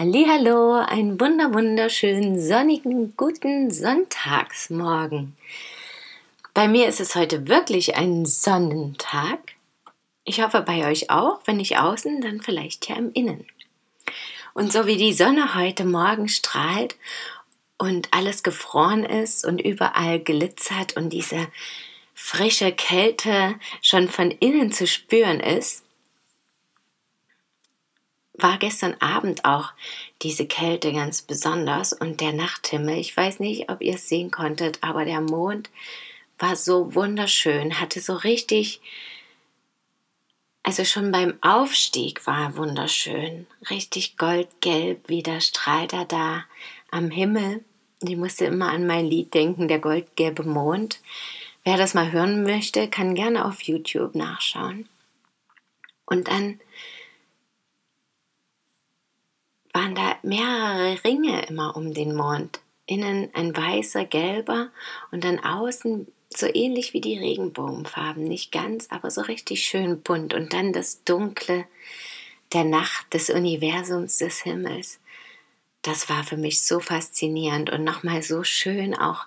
Hallo, einen wunder wunderschönen sonnigen guten Sonntagsmorgen. Bei mir ist es heute wirklich ein Sonnentag. Ich hoffe bei euch auch, wenn nicht außen, dann vielleicht ja im Innen. Und so wie die Sonne heute Morgen strahlt und alles gefroren ist und überall glitzert und diese frische Kälte schon von innen zu spüren ist, war gestern Abend auch diese Kälte ganz besonders und der Nachthimmel. Ich weiß nicht, ob ihr es sehen konntet, aber der Mond war so wunderschön, hatte so richtig, also schon beim Aufstieg war er wunderschön, richtig goldgelb wieder strahlt er da am Himmel. Ich musste immer an mein Lied denken, der goldgelbe Mond. Wer das mal hören möchte, kann gerne auf YouTube nachschauen. Und dann waren da mehrere Ringe immer um den Mond. Innen ein weißer, gelber und dann außen so ähnlich wie die Regenbogenfarben. Nicht ganz, aber so richtig schön bunt. Und dann das Dunkle der Nacht, des Universums, des Himmels. Das war für mich so faszinierend und nochmal so schön auch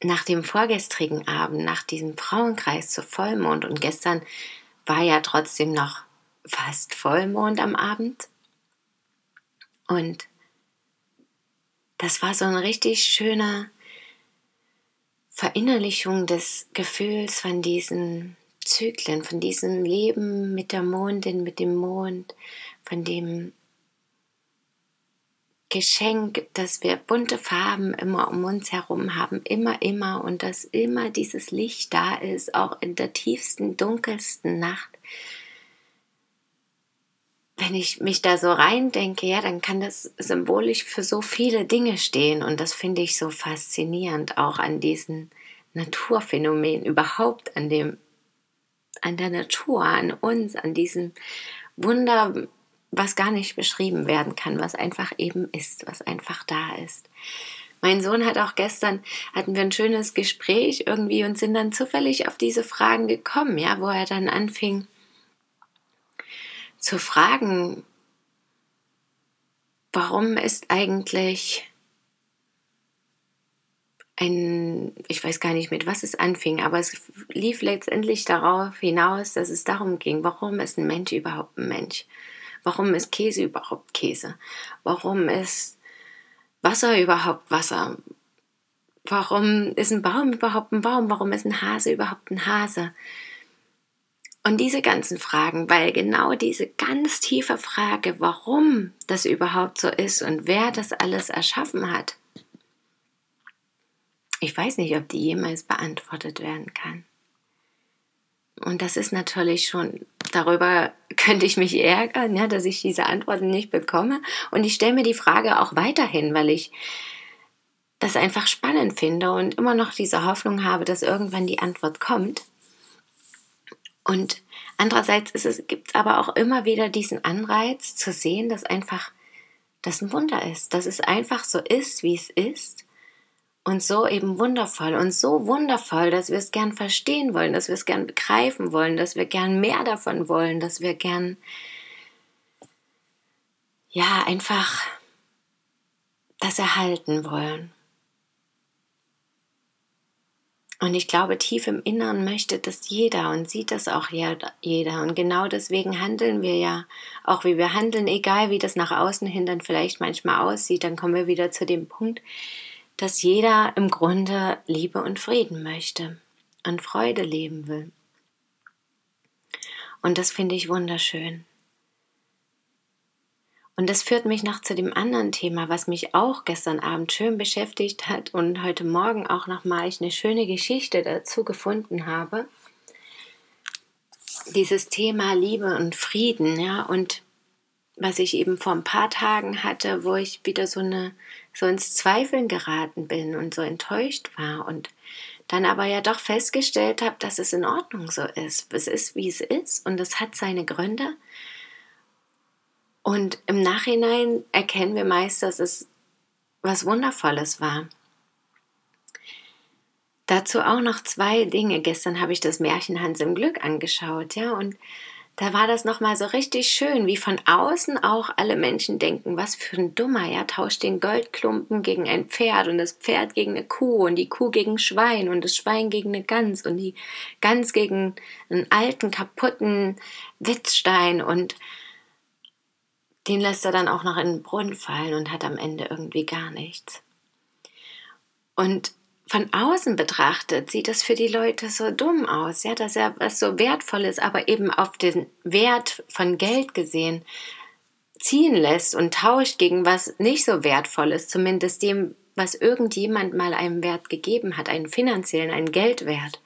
nach dem vorgestrigen Abend, nach diesem Frauenkreis zu Vollmond und gestern war ja trotzdem noch fast Vollmond am Abend. Und das war so eine richtig schöne Verinnerlichung des Gefühls von diesen Zyklen, von diesem Leben mit der Mondin, mit dem Mond, von dem Geschenk, dass wir bunte Farben immer um uns herum haben, immer, immer und dass immer dieses Licht da ist, auch in der tiefsten, dunkelsten Nacht wenn ich mich da so reindenke, ja, dann kann das symbolisch für so viele Dinge stehen und das finde ich so faszinierend auch an diesen Naturphänomenen überhaupt an dem an der Natur, an uns, an diesem Wunder, was gar nicht beschrieben werden kann, was einfach eben ist, was einfach da ist. Mein Sohn hat auch gestern, hatten wir ein schönes Gespräch irgendwie und sind dann zufällig auf diese Fragen gekommen, ja, wo er dann anfing, zu fragen, warum ist eigentlich ein, ich weiß gar nicht mit was es anfing, aber es lief letztendlich darauf hinaus, dass es darum ging, warum ist ein Mensch überhaupt ein Mensch? Warum ist Käse überhaupt Käse? Warum ist Wasser überhaupt Wasser? Warum ist ein Baum überhaupt ein Baum? Warum ist ein Hase überhaupt ein Hase? Und diese ganzen Fragen, weil genau diese ganz tiefe Frage, warum das überhaupt so ist und wer das alles erschaffen hat, ich weiß nicht, ob die jemals beantwortet werden kann. Und das ist natürlich schon, darüber könnte ich mich ärgern, ja, dass ich diese Antworten nicht bekomme. Und ich stelle mir die Frage auch weiterhin, weil ich das einfach spannend finde und immer noch diese Hoffnung habe, dass irgendwann die Antwort kommt. Und andererseits gibt es aber auch immer wieder diesen Anreiz zu sehen, dass einfach das ein Wunder ist, dass es einfach so ist, wie es ist und so eben wundervoll und so wundervoll, dass wir es gern verstehen wollen, dass wir es gern begreifen wollen, dass wir gern mehr davon wollen, dass wir gern ja einfach das erhalten wollen. Und ich glaube, tief im Inneren möchte das jeder und sieht das auch jeder. Und genau deswegen handeln wir ja auch, wie wir handeln, egal wie das nach außen hin dann vielleicht manchmal aussieht. Dann kommen wir wieder zu dem Punkt, dass jeder im Grunde Liebe und Frieden möchte und Freude leben will. Und das finde ich wunderschön. Das führt mich noch zu dem anderen Thema, was mich auch gestern Abend schön beschäftigt hat und heute Morgen auch nochmal ich eine schöne Geschichte dazu gefunden habe. Dieses Thema Liebe und Frieden, ja, und was ich eben vor ein paar Tagen hatte, wo ich wieder so eine so ins Zweifeln geraten bin und so enttäuscht war und dann aber ja doch festgestellt habe, dass es in Ordnung so ist. Es ist, wie es ist und es hat seine Gründe. Und im Nachhinein erkennen wir meist, dass es was Wundervolles war. Dazu auch noch zwei Dinge. Gestern habe ich das Märchen Hans im Glück angeschaut, ja, und da war das nochmal so richtig schön, wie von außen auch alle Menschen denken, was für ein Dummer, ja, tauscht den Goldklumpen gegen ein Pferd und das Pferd gegen eine Kuh und die Kuh gegen ein Schwein und das Schwein gegen eine Gans und die Gans gegen einen alten, kaputten Witzstein und den lässt er dann auch noch in den Brunnen fallen und hat am Ende irgendwie gar nichts. Und von außen betrachtet sieht das für die Leute so dumm aus, ja, dass er was so wertvoll ist, aber eben auf den Wert von Geld gesehen ziehen lässt und tauscht gegen was nicht so wertvoll ist, zumindest dem, was irgendjemand mal einem Wert gegeben hat, einen finanziellen, einen Geldwert.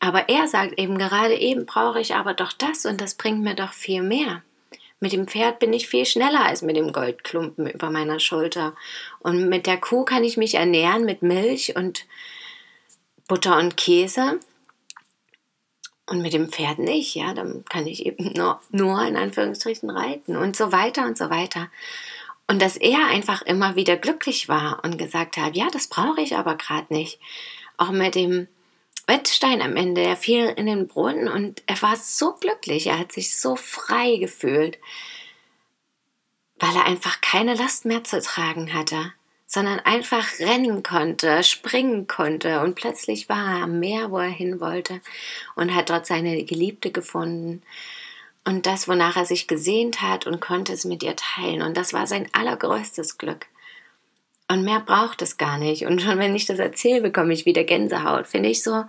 Aber er sagt eben gerade eben brauche ich aber doch das und das bringt mir doch viel mehr. Mit dem Pferd bin ich viel schneller als mit dem Goldklumpen über meiner Schulter. Und mit der Kuh kann ich mich ernähren mit Milch und Butter und Käse. Und mit dem Pferd nicht, ja, dann kann ich eben nur, nur in Anführungsstrichen reiten und so weiter und so weiter. Und dass er einfach immer wieder glücklich war und gesagt hat, ja, das brauche ich aber gerade nicht. Auch mit dem Wettstein am Ende. Er fiel in den Brunnen und er war so glücklich. Er hat sich so frei gefühlt, weil er einfach keine Last mehr zu tragen hatte, sondern einfach rennen konnte, springen konnte und plötzlich war er am Meer, wo er hin wollte und hat dort seine Geliebte gefunden. Und das, wonach er sich gesehnt hat und konnte es mit ihr teilen. Und das war sein allergrößtes Glück. Und mehr braucht es gar nicht. Und schon wenn ich das erzähle, bekomme ich wieder Gänsehaut. Finde ich so,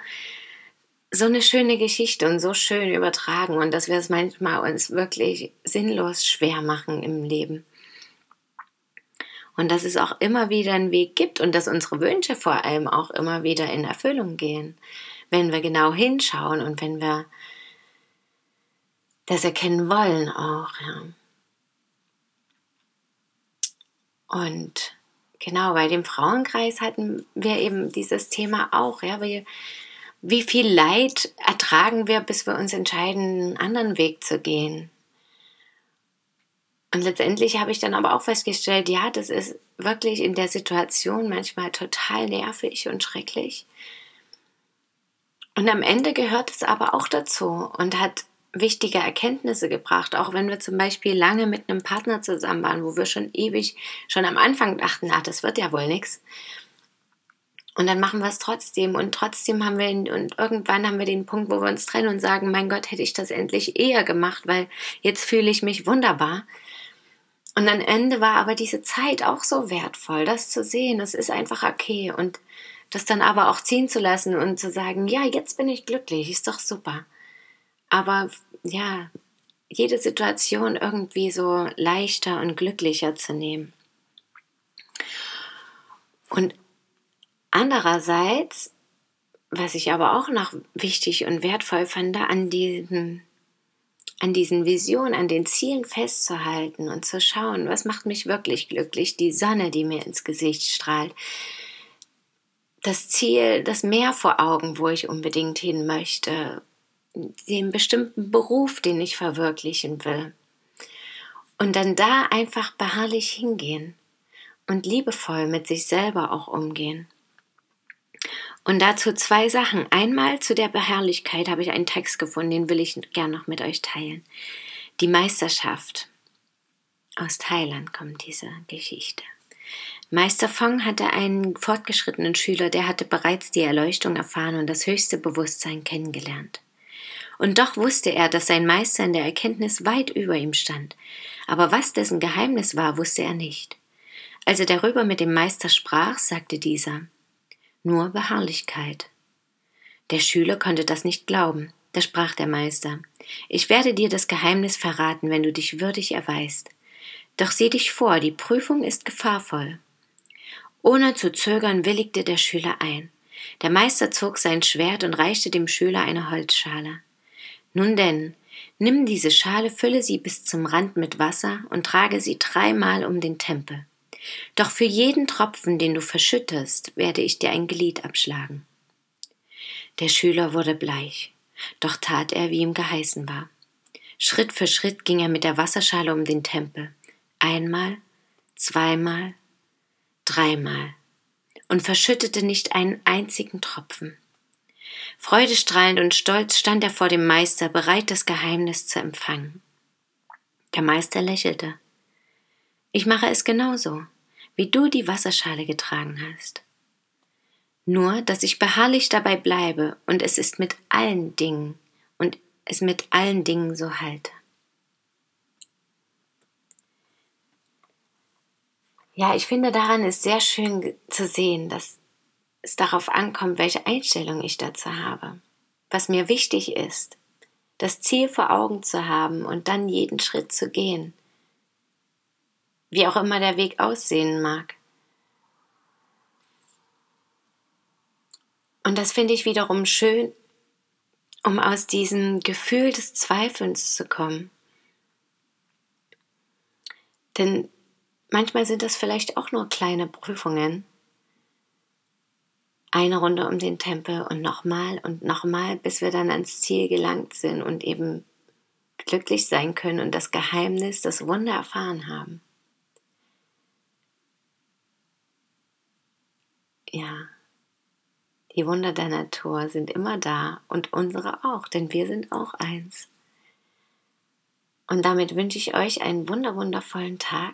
so eine schöne Geschichte und so schön übertragen und dass wir es manchmal uns wirklich sinnlos schwer machen im Leben. Und dass es auch immer wieder einen Weg gibt und dass unsere Wünsche vor allem auch immer wieder in Erfüllung gehen, wenn wir genau hinschauen und wenn wir das erkennen wollen auch. Ja. Und Genau, bei dem Frauenkreis hatten wir eben dieses Thema auch, ja, wie, wie viel Leid ertragen wir, bis wir uns entscheiden, einen anderen Weg zu gehen. Und letztendlich habe ich dann aber auch festgestellt, ja, das ist wirklich in der Situation manchmal total nervig und schrecklich. Und am Ende gehört es aber auch dazu und hat wichtige Erkenntnisse gebracht, auch wenn wir zum Beispiel lange mit einem Partner zusammen waren, wo wir schon ewig, schon am Anfang dachten, ach, das wird ja wohl nichts. Und dann machen wir es trotzdem. Und trotzdem haben wir und irgendwann haben wir den Punkt, wo wir uns trennen und sagen, mein Gott, hätte ich das endlich eher gemacht, weil jetzt fühle ich mich wunderbar. Und am Ende war aber diese Zeit auch so wertvoll, das zu sehen, das ist einfach okay. Und das dann aber auch ziehen zu lassen und zu sagen, ja, jetzt bin ich glücklich, ist doch super aber ja, jede Situation irgendwie so leichter und glücklicher zu nehmen. Und andererseits, was ich aber auch noch wichtig und wertvoll fand, an diesen, an diesen Visionen, an den Zielen festzuhalten und zu schauen, was macht mich wirklich glücklich, die Sonne, die mir ins Gesicht strahlt, das Ziel, das Meer vor Augen, wo ich unbedingt hin möchte, den bestimmten Beruf, den ich verwirklichen will. Und dann da einfach beharrlich hingehen und liebevoll mit sich selber auch umgehen. Und dazu zwei Sachen. Einmal zu der Beharrlichkeit habe ich einen Text gefunden, den will ich gern noch mit euch teilen. Die Meisterschaft. Aus Thailand kommt diese Geschichte. Meister Fong hatte einen fortgeschrittenen Schüler, der hatte bereits die Erleuchtung erfahren und das höchste Bewusstsein kennengelernt. Und doch wusste er, dass sein Meister in der Erkenntnis weit über ihm stand. Aber was dessen Geheimnis war, wusste er nicht. Als er darüber mit dem Meister sprach, sagte dieser Nur Beharrlichkeit. Der Schüler konnte das nicht glauben. Da sprach der Meister Ich werde dir das Geheimnis verraten, wenn du dich würdig erweist. Doch sieh dich vor, die Prüfung ist gefahrvoll. Ohne zu zögern willigte der Schüler ein. Der Meister zog sein Schwert und reichte dem Schüler eine Holzschale. Nun denn, Nimm diese Schale, fülle sie bis zum Rand mit Wasser und trage sie dreimal um den Tempel. Doch für jeden Tropfen, den du verschüttest, werde ich dir ein Glied abschlagen. Der Schüler wurde bleich, doch tat er, wie ihm geheißen war. Schritt für Schritt ging er mit der Wasserschale um den Tempel. Einmal, zweimal, dreimal und verschüttete nicht einen einzigen Tropfen. Freudestrahlend und stolz stand er vor dem Meister, bereit, das Geheimnis zu empfangen. Der Meister lächelte. Ich mache es genauso, wie du die Wasserschale getragen hast. Nur, dass ich beharrlich dabei bleibe und es ist mit allen Dingen und es mit allen Dingen so halte. Ja, ich finde daran ist sehr schön zu sehen, dass es darauf ankommt, welche Einstellung ich dazu habe. Was mir wichtig ist, das Ziel vor Augen zu haben und dann jeden Schritt zu gehen. Wie auch immer der Weg aussehen mag. Und das finde ich wiederum schön, um aus diesem Gefühl des Zweifelns zu kommen. Denn manchmal sind das vielleicht auch nur kleine Prüfungen, eine Runde um den Tempel und nochmal und nochmal, bis wir dann ans Ziel gelangt sind und eben glücklich sein können und das Geheimnis, das Wunder erfahren haben. Ja, die Wunder der Natur sind immer da und unsere auch, denn wir sind auch eins. Und damit wünsche ich euch einen wunderwundervollen Tag